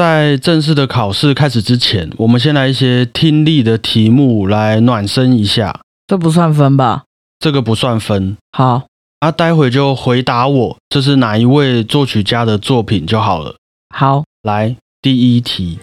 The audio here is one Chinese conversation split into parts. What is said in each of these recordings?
在正式的考试开始之前，我们先来一些听力的题目来暖身一下。这不算分吧？这个不算分，好，啊，待会就回答我这是哪一位作曲家的作品就好了。好，来，第一题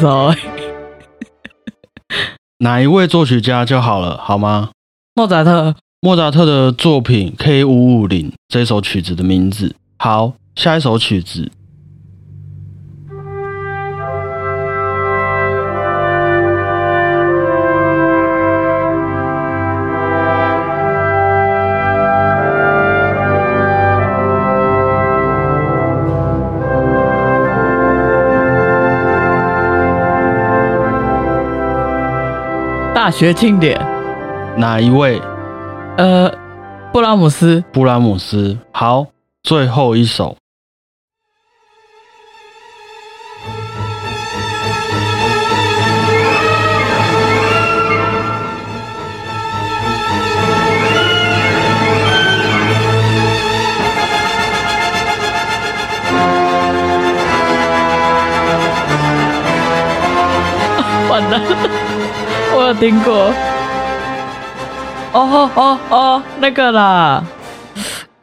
，sorry，哪一位作曲家就好了，好吗？莫扎特，莫扎特的作品 K 五五零这首曲子的名字。好，下一首曲子，大学庆典，哪一位？呃，布拉姆斯，布拉姆斯。好，最后一首，完了，我有听过。哦哦哦哦，那个啦，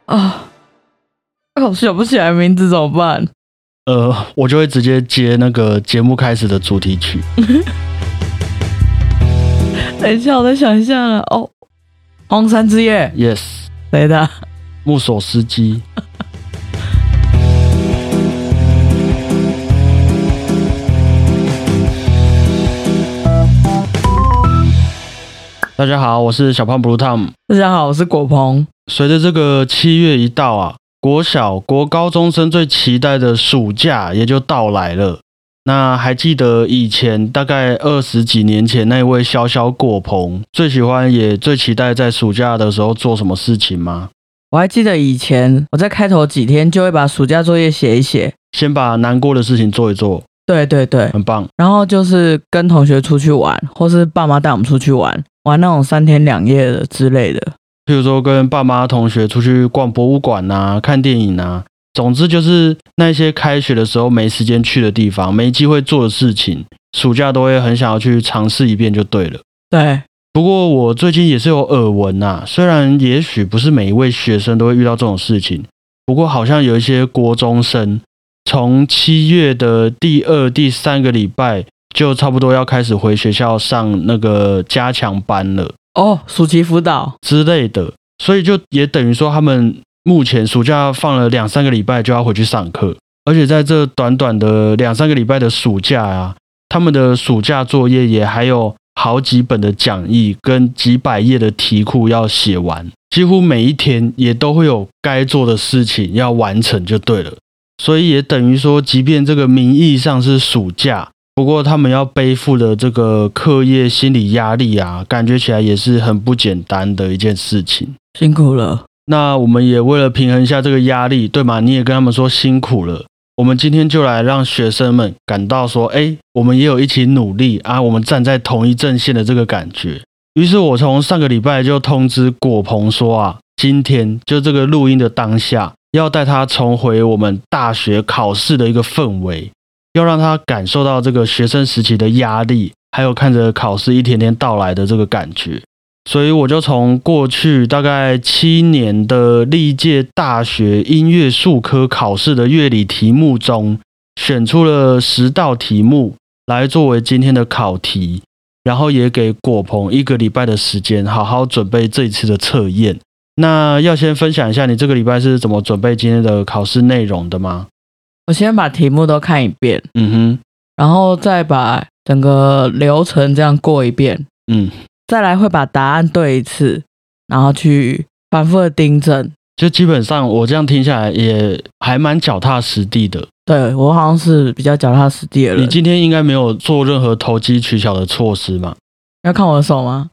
啊，我想不起来名字怎么办？呃，我就会直接接那个节目开始的主题曲。等一下，我再想一下了。哦，荒山之夜，Yes，谁的？木索斯基。大家好，我是小胖 Blue Tom。大家好，我是果鹏。随着这个七月一到啊，国小、国高中生最期待的暑假也就到来了。那还记得以前大概二十几年前那位小小果鹏最喜欢也最期待在暑假的时候做什么事情吗？我还记得以前我在开头几天就会把暑假作业写一写。先把难过的事情做一做，对对对，很棒。然后就是跟同学出去玩，或是爸妈带我们出去玩，玩那种三天两夜的之类的。譬如说跟爸妈、同学出去逛博物馆啊、看电影啊，总之就是那些开学的时候没时间去的地方、没机会做的事情，暑假都会很想要去尝试一遍就对了。对，不过我最近也是有耳闻呐、虽然也许不是每一位学生都会遇到这种事情，不过好像有一些国中生从七月的第二、第三个礼拜就差不多要开始回学校上那个加强班了。哦，暑期辅导，之类的，所以就也等于说他们目前暑假放了两三个礼拜就要回去上课，而且在这短短的两三个礼拜的暑假啊，他们的暑假作业也还有好几本的讲义跟几百页的题库要写完，几乎每一天也都会有该做的事情要完成就对了。所以也等于说，即便这个名义上是暑假，不过他们要背负的这个课业心理压力啊，感觉起来也是很不简单的一件事情。辛苦了。那我们也为了平衡一下这个压力，对吗？你也跟他们说辛苦了。我们今天就来让学生们感到说，哎，我们也有一起努力啊，我们站在同一阵线的这个感觉。于是我从上个礼拜就通知果鹏说啊，今天就这个录音的当下，要带他重回我们大学考试的一个氛围，要让他感受到这个学生时期的压力，还有看着考试一天天到来的这个感觉。所以我就从过去大概七年的历届大学音乐术科考试的乐理题目中，选出了十道题目来作为今天的考题，然后也给果鹏一个礼拜的时间，好好准备这一次的测验。那要先分享一下你这个礼拜是怎么准备今天的考试内容的吗？我先把题目都看一遍，嗯哼，然后再把整个流程这样过一遍，嗯，再来会把答案对一次，然后去反复的订正。就基本上我这样听下来也还蛮脚踏实地的。对我好像是比较脚踏实地的人。你今天应该没有做任何投机取巧的措施嘛？要看我的手吗？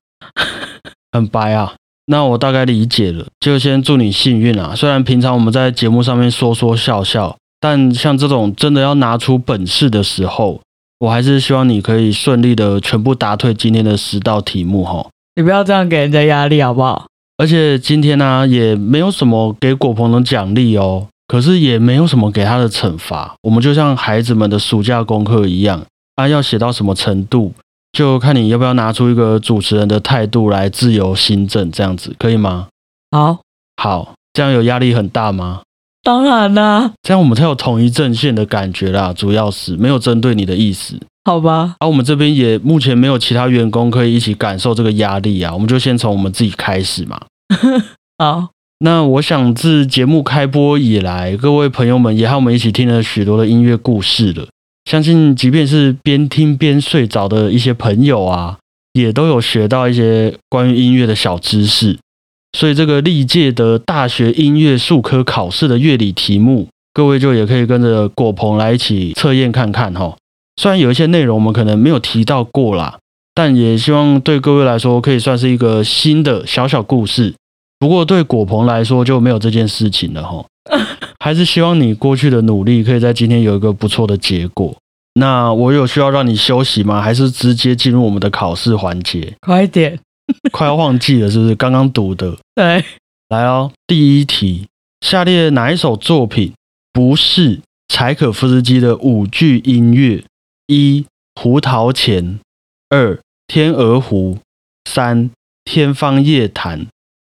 很白啊。那我大概理解了，就先祝你幸运啊！虽然平常我们在节目上面说说笑笑，但像这种真的要拿出本事的时候，我还是希望你可以顺利的全部答对今天的十道题目哈。你不要这样给人家压力好不好？而且今天呢，也没有什么给果鹏的奖励哦，可是也没有什么给他的惩罚。我们就像孩子们的暑假功课一样，啊，要写到什么程度？就看你要不要拿出一个主持人的态度来自由新政，这样子可以吗？好，好，这样有压力很大吗？当然啦，这样我们才有统一阵线的感觉啦。主要是没有针对你的意思，好吧？而我们这边也目前没有其他员工可以一起感受这个压力啊，我们就先从我们自己开始嘛。好，那我想自节目开播以来，各位朋友们也和我们一起听了许多的音乐故事了。相信，即便是边听边睡着的一些朋友啊，也都有学到一些关于音乐的小知识。所以，这个历届的大学音乐术科考试的乐理题目，各位就也可以跟着果鹏来一起测验看看哈。虽然有一些内容我们可能没有提到过啦，但也希望对各位来说可以算是一个新的小小故事。不过，对果鹏来说就没有这件事情了哈。还是希望你过去的努力可以在今天有一个不错的结果。那我有需要让你休息吗？还是直接进入我们的考试环节？快点，快要忘记了是不是？刚刚读的。对，来哦，第一题：下列哪一首作品不是柴可夫斯基的舞剧音乐？一、胡桃钳；二、天鹅湖；三、天方夜谭；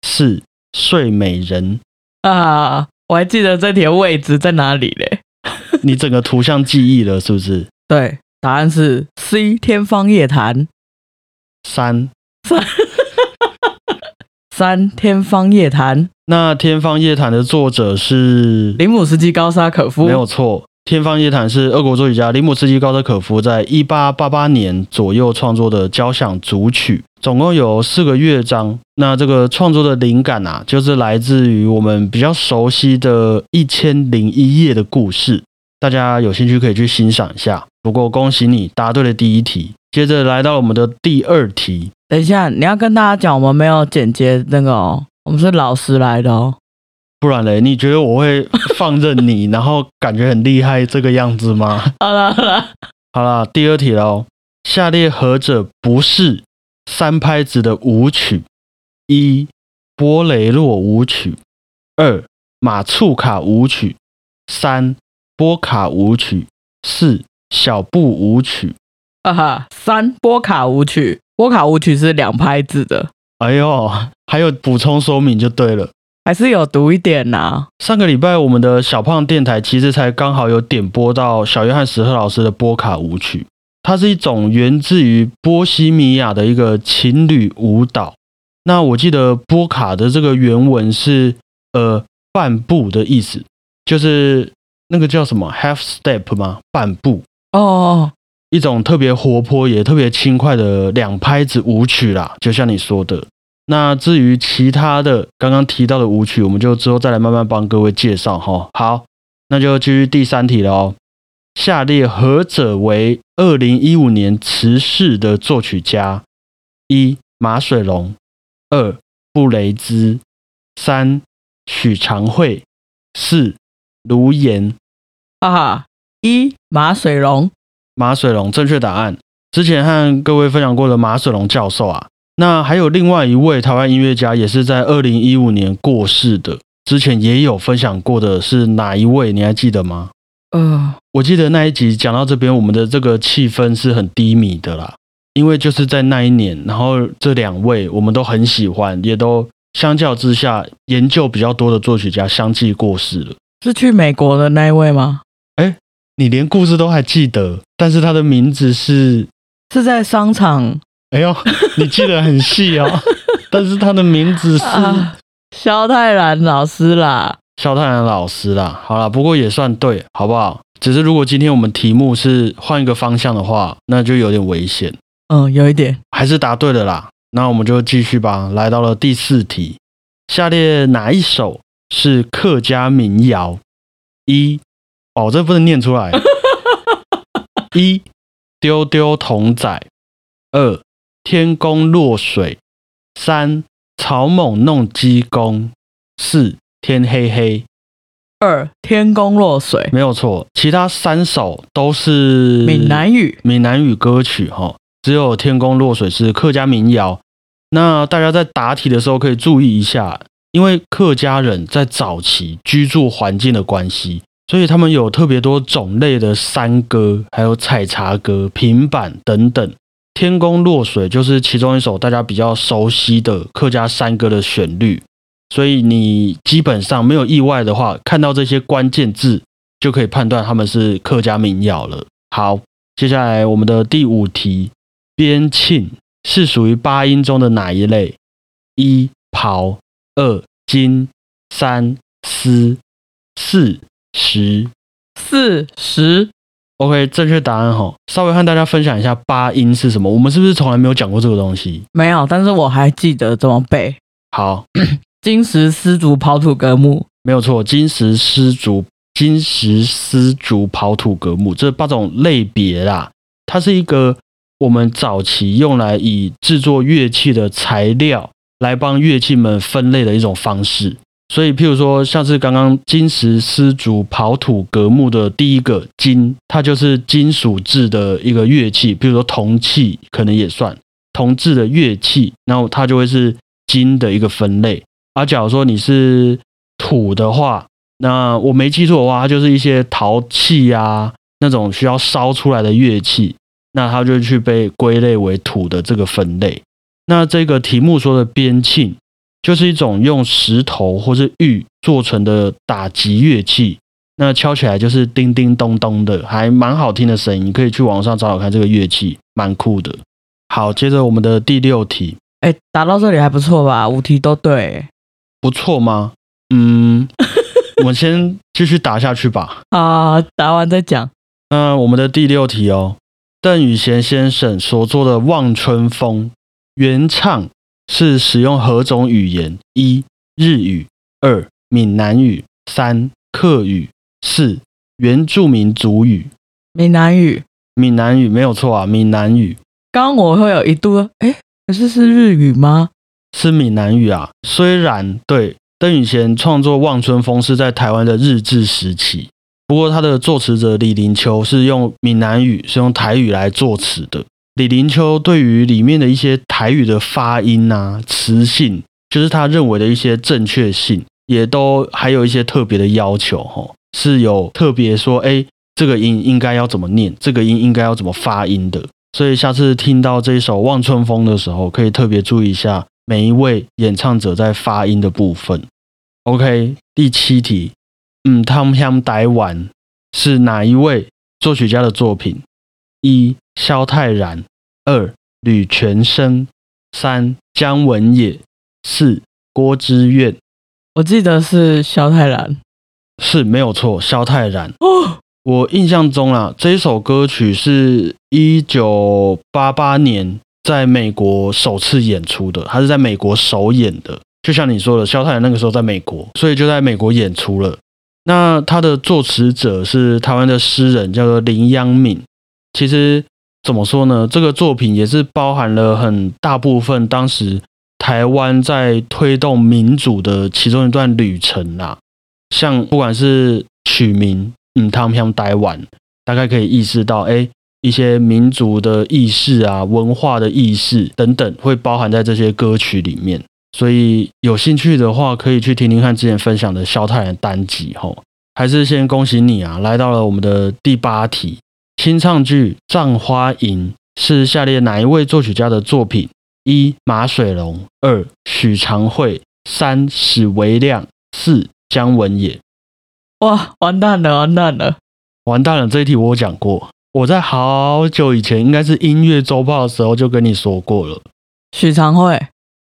四、睡美人。啊。我还记得这题的位置在哪里嘞？你整个图像记忆了是不是？对，答案是 C《天方夜谭》。三 三三《天方夜谭》。那《天方夜谭》的作者是林姆斯基高沙可夫，没有错。《天方夜谭》是俄国作曲家林姆斯基高德可夫在一八八八年左右创作的交响组曲。总共有四个乐章，那这个创作的灵感啊，就是来自于我们比较熟悉的《一千零一夜》的故事。大家有兴趣可以去欣赏一下。不过恭喜你答对了第一题，接着来到我们的第二题。等一下，你要跟大家讲，我们没有剪接那个哦，我们是老师来的哦。不然嘞，你觉得我会 放任你，然后感觉很厉害这个样子吗？好了好了好了，第二题喽。下列何者不是？三拍子的舞曲：一、波雷洛舞曲；二、马促卡舞曲；三、波卡舞曲；四、小步舞曲。啊哈，三波卡舞曲，波卡舞曲是两拍子的。哎呦，还有补充说明就对了，还是有读一点呐。上个礼拜我们的小胖电台其实才刚好有点播到小约翰史特老师的波卡舞曲。它是一种源自于波西米亚的一个情侣舞蹈。那我记得波卡的这个原文是呃半步的意思，就是那个叫什么 half step 吗？半步哦，一种特别活泼也特别轻快的两拍子舞曲啦。就像你说的，那至于其他的刚刚提到的舞曲，我们就之后再来慢慢帮各位介绍哈。好，那就继续第三题了哦。下列何者为二零一五年辞世的作曲家？一马水龙，二布雷兹，三许长惠，四卢岩。哈哈，一马水龙，马水龙正确答案。之前和各位分享过的马水龙教授啊，那还有另外一位台湾音乐家，也是在二零一五年过世的。之前也有分享过的是哪一位？你还记得吗？呃，我记得那一集讲到这边，我们的这个气氛是很低迷的啦，因为就是在那一年，然后这两位我们都很喜欢，也都相较之下研究比较多的作曲家相继过世了。是去美国的那一位吗？哎，你连故事都还记得，但是他的名字是是在商场。哎呦，你记得很细哦，但是他的名字是萧泰然老师啦。肖泰然老师啦，好啦，不过也算对，好不好？只是如果今天我们题目是换一个方向的话，那就有点危险。嗯，有一点，还是答对了啦。那我们就继续吧，来到了第四题，下列哪一首是客家民谣？一，哦，这不能念出来。一，丢丢童仔。二，天公落水。三，草蜢弄鸡公，四天黑黑，二天公落水，没有错。其他三首都是闽南语，闽南语歌曲哈，只有天公落水是客家民谣。那大家在答题的时候可以注意一下，因为客家人在早期居住环境的关系，所以他们有特别多种类的山歌，还有采茶歌、平板等等。天公落水就是其中一首大家比较熟悉的客家山歌的旋律，所以你基本上没有意外的话，看到这些关键字就可以判断他们是客家民谣了。好，接下来我们的第五题，边磬是属于八音中的哪一类？一刨，二金，三丝，四十。四十 OK，正确答案哈，稍微和大家分享一下八音是什么。我们是不是从来没有讲过这个东西？没有，但是我还记得怎么背。好，金石丝竹刨土革木，没有错，金石丝竹、金石丝竹、刨土革木这八种类别啦，它是一个我们早期用来以制作乐器的材料来帮乐器们分类的一种方式。所以，譬如说，像是刚刚金石丝竹刨土革木的第一个金，它就是金属制的一个乐器，譬如说铜器可能也算铜制的乐器，然后它就会是金的一个分类。而假如说你是土的话，那我没记错的话，它就是一些陶器啊那种需要烧出来的乐器，那它就去被归类为土的这个分类。那这个题目说的边磬。就是一种用石头或是玉做成的打击乐器，那敲起来就是叮叮咚咚的，还蛮好听的声音。你可以去网上找找看，这个乐器蛮酷的。好，接着我们的第六题，哎，答到这里还不错吧？五题都对，不错吗？嗯，我们先继续答下去吧。啊，答完再讲。那我们的第六题哦，邓雨贤先生所做的《望春风》原唱。是使用何种语言？一、日语；二、闽南语；三、客语；四、原住民族语。闽南语，闽南语没有错啊，闽南语。刚刚我会有一度，哎，可是是日语吗？是闽南语啊。虽然对邓雨贤创作《望春风》是在台湾的日治时期，不过他的作词者李林秋是用闽南语，是用台语来作词的。李林秋对于里面的一些台语的发音啊、词性，就是他认为的一些正确性，也都还有一些特别的要求，哈，是有特别说，哎，这个音应该要怎么念，这个音应该要怎么发音的。所以下次听到这一首《望春风》的时候，可以特别注意一下每一位演唱者在发音的部分。OK，第七题，嗯，汤香台湾是哪一位作曲家的作品？一萧泰然，二吕全生，三姜文也，四郭之愿。我记得是萧泰然，是没有错。萧泰然哦，我印象中啊，这一首歌曲是一九八八年在美国首次演出的，他是在美国首演的。就像你说的，萧泰然那个时候在美国，所以就在美国演出了。那他的作词者是台湾的诗人，叫做林央敏。其实怎么说呢？这个作品也是包含了很大部分当时台湾在推动民主的其中一段旅程啦。像不管是取名，嗯，他们像台湾，大概可以意识到，哎，一些民族的意识啊、文化的意识等等，会包含在这些歌曲里面。所以有兴趣的话，可以去听听看之前分享的萧太然单集吼。还是先恭喜你啊，来到了我们的第八题。清唱剧《葬花吟》是下列哪一位作曲家的作品？一马水龙，二许长惠，三史维亮，四姜文也。哇，完蛋了，完蛋了，完蛋了！这一题我讲过，我在好久以前，应该是音乐周报的时候就跟你说过了。许长惠，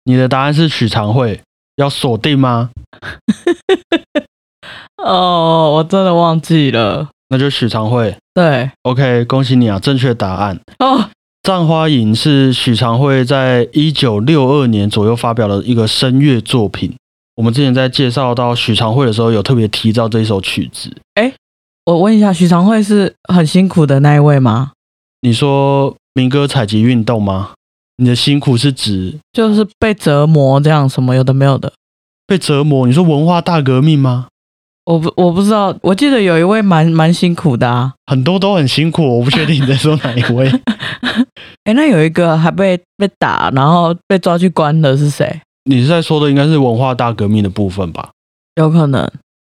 你的答案是许长惠，要锁定吗？哦，我真的忘记了。那就许长惠，对，OK，恭喜你啊，正确答案哦。《葬花吟》是许长惠在一九六二年左右发表的一个声乐作品。我们之前在介绍到许长惠的时候，有特别提到这一首曲子。哎，我问一下，许长惠是很辛苦的那一位吗？你说民歌采集运动吗？你的辛苦是指就是被折磨这样，什么有的没有的。被折磨？你说文化大革命吗？我不我不知道，我记得有一位蛮蛮辛苦的啊。很多都很辛苦，我不确定你在说哪一位。哎，那有一个还被被打，然后被抓去关的是谁？你是在说的应该是文化大革命的部分吧？有可能，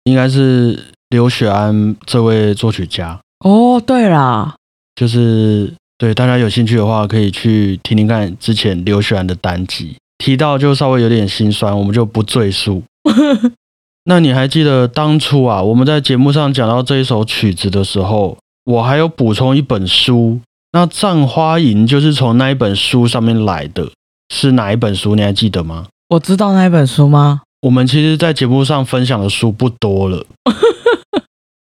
应该是刘雪安这位作曲家。哦，对啦，就是对大家有兴趣的话，可以去听听看之前刘雪安的单集，提到就稍微有点心酸，我们就不赘述。那你还记得当初啊，我们在节目上讲到这一首曲子的时候，我还有补充一本书，那《葬花吟》就是从那一本书上面来的，是哪一本书？你还记得吗？我知道那一本书吗？我们其实，在节目上分享的书不多了，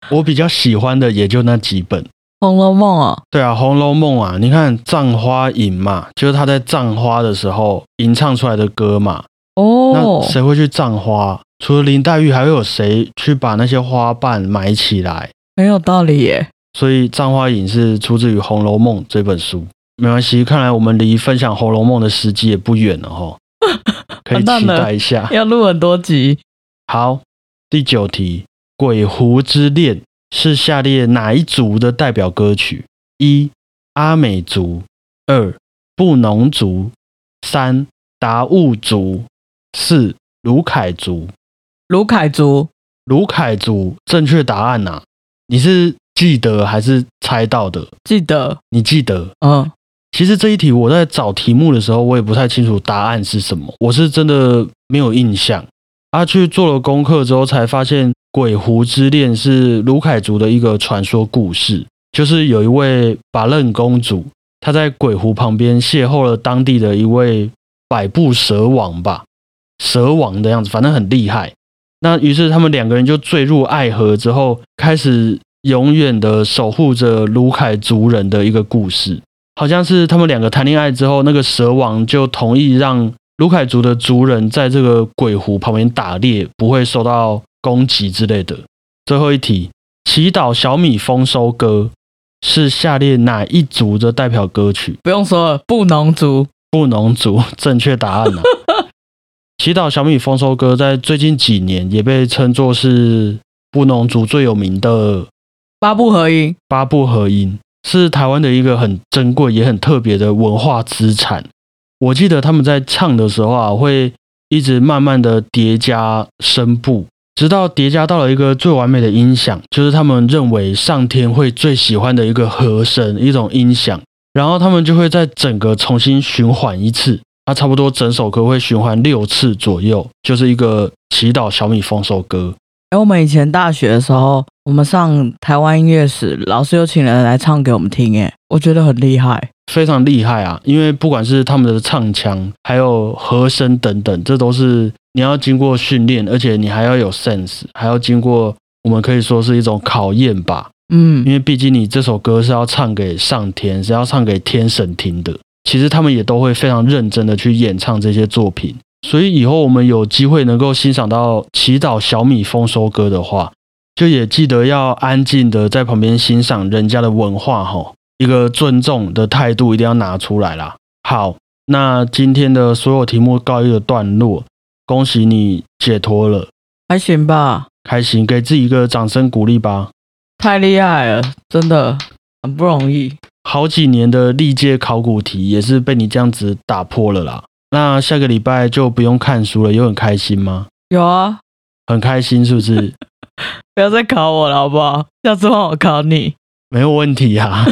我比较喜欢的也就那几本。《红楼梦》啊，对啊，《红楼梦》啊，你看《葬花吟》嘛，就是他在葬花的时候吟唱出来的歌嘛。哦那，谁会去葬花？除了林黛玉，还会有谁去把那些花瓣埋起来？很有道理耶。所以《葬花吟》是出自于《红楼梦》这本书。没关系，看来我们离分享《红楼梦》的时机也不远了哈，可以期待一下。要录很多集，好，第九题，《鬼狐之恋》是下列哪一族的代表歌曲？一、阿美族；二、布农族；三、达悟族；四、卢凯族。卢凯族卢凯族正确答案呐、你是记得还是猜到的？记得，你记得？嗯，其实这一题我在找题目的时候，我也不太清楚答案是什么，我是真的没有印象。啊，去做了功课之后，才发现《鬼狐之恋》是卢凯族的一个传说故事，就是有一位把楞公主，她在鬼湖旁边邂逅了当地的一位百步蛇王吧，蛇王的样子，反正很厉害。那于是他们两个人就坠入爱河之后，开始永远的守护着卢凯族人的一个故事。好像是他们两个谈恋爱之后，那个蛇王就同意让卢凯族的族人在这个鬼湖旁边打猎，不会受到攻击之类的。最后一题，《祈祷小米丰收歌》是下列哪一族的代表歌曲？不用说了，布农族，布农族，正确答案呢、祈祷小米丰收歌在最近几年也被称作是布农族最有名的八部合音，八部合音，是台湾的一个很珍贵也很特别的文化资产。我记得他们在唱的时候啊，会一直慢慢的叠加声部，直到叠加到了一个最完美的音响，就是他们认为上天会最喜欢的一个和声，一种音响。然后他们就会在整个重新循环一次，它差不多整首歌会循环六次左右，就是一个祈祷小米丰收歌。哎，我们以前大学的时候，我们上台湾音乐史，老师有请人来唱给我们听，哎，我觉得很厉害。非常厉害啊！因为不管是他们的唱腔，还有和声等等，这都是你要经过训练，而且你还要有 sense，还要经过我们可以说是一种考验吧。嗯因，为毕竟你这首歌是要唱给上天，是要唱给天神听的。其实他们也都会非常认真的去演唱这些作品。所以以后我们有机会能够欣赏到祈祷小米丰收歌的话，就也记得要安静的在旁边欣赏人家的文化哈，一个尊重的态度一定要拿出来啦。好，那今天的所有题目告一个段落，恭喜你解脱了，还行吧，还行，给自己一个掌声鼓励吧。太厉害了，真的很不容易。好几年的历届考古题也是被你这样子打破了啦。那下个礼拜就不用看书了，有很开心吗？有啊，很开心是不是？不要再考我了，好不好？下次换我考你。没有问题啊。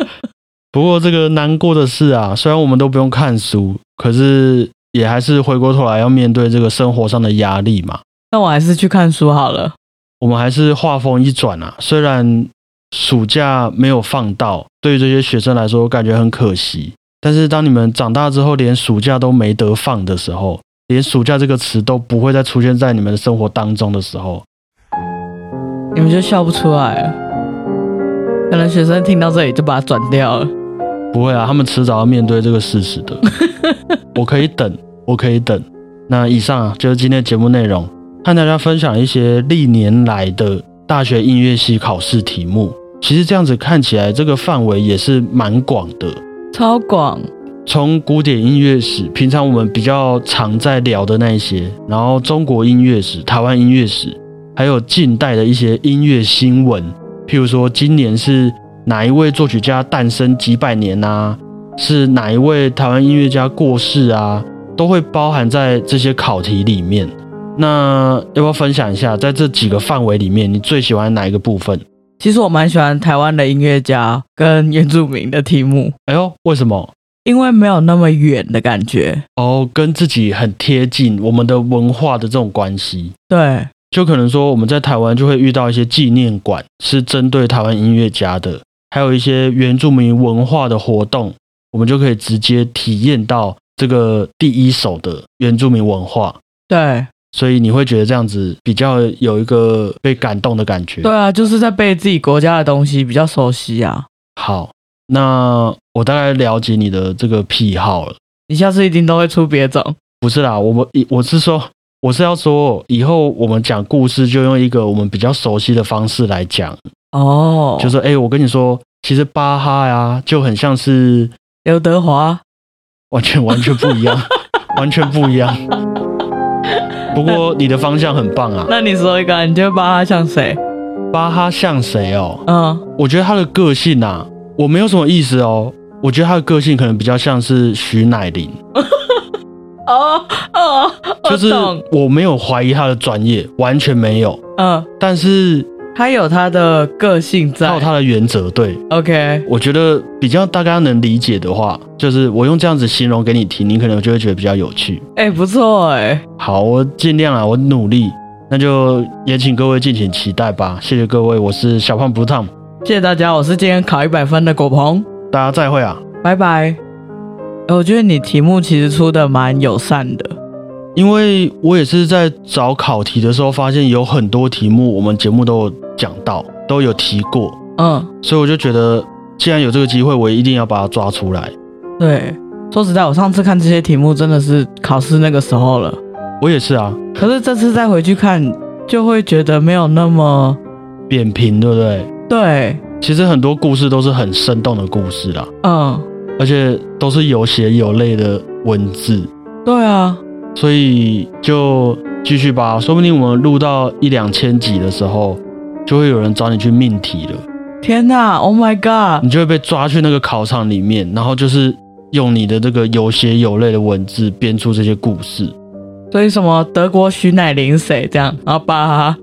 不过这个难过的是啊，虽然我们都不用看书，可是也还是回过头来要面对这个生活上的压力嘛。那我还是去看书好了。我们还是画风一转啊，虽然暑假没有放到，对于这些学生来说，我感觉很可惜。但是当你们长大之后，连暑假都没得放的时候，连暑假这个词都不会再出现在你们的生活当中的时候，你们就笑不出来了。可能学生听到这里就把它转掉了。不会啊，他们迟早要面对这个事实的。我可以等，我可以等。那以上啊，就是今天的节目内容，和大家分享一些历年来的大学音乐系考试题目。其实这样子看起来，这个范围也是蛮广的。超广，从古典音乐史，平常我们比较常在聊的那一些，然后中国音乐史、台湾音乐史，还有近代的一些音乐新闻，譬如说今年是哪一位作曲家诞生几百年啊，是哪一位台湾音乐家过世啊，都会包含在这些考题里面。那要不要分享一下，在这几个范围里面，你最喜欢哪一个部分？其实我蛮喜欢台湾的音乐家跟原住民的题目，哎呦，为什么？因为没有那么远的感觉。哦，跟自己很贴近，我们的文化的这种关系，对，就可能说我们在台湾就会遇到一些纪念馆，是针对台湾音乐家的，还有一些原住民文化的活动，我们就可以直接体验到这个第一手的原住民文化。对，所以你会觉得这样子比较有一个被感动的感觉。对啊，就是在背自己国家的东西比较熟悉啊。好，那我大概了解你的这个癖好了。你下次一定都会出别种。不是啦，我们我是说，我是要说，以后我们讲故事就用一个我们比较熟悉的方式来讲，哦，就说，哎、我跟你说，其实巴哈呀，就很像是刘德华。完全完全不一样，完全不一样。不过你的方向很棒啊，那你说一个，你觉得巴哈像谁？巴哈像谁哦？嗯，我觉得他的个性啊，我没有什么意思哦。我觉得他的个性可能比较像是徐乃麟，哦哦，就是懂。我没有怀疑他的专业，完全没有。嗯，但是他有他的个性在。他有他的原则，对 OK，我觉得比较大家能理解的话，就是我用这样子形容给你听，你可能就会觉得比较有趣。哎、不错哎。好，我尽量啊，我努力。那就也请各位敬请期待吧。谢谢各位，我是小胖不烫，谢谢大家，我是今天考一百分的果鹏，大家再会啊。拜拜。哎我觉得你题目其实出的蛮友善的。因为我也是在找考题的时候，发现有很多题目我们节目都有讲到，都有提过，嗯，所以我就觉得，既然有这个机会，我一定要把它抓出来。对。说实在，我上次看这些题目真的是考试那个时候了，我也是啊，可是这次再回去看，就会觉得没有那么扁平，对不对？对。其实很多故事都是很生动的故事啦，嗯，而且都是有血有泪的文字，对啊。所以就继续吧。说不定我们录到一两千集的时候，就会有人找你去命题了，天哪！Oh my god！你就会被抓去那个考场里面，然后就是用你的这个有血有泪的文字编出这些故事。所以什么德国徐乃麟谁这样，然后巴哈，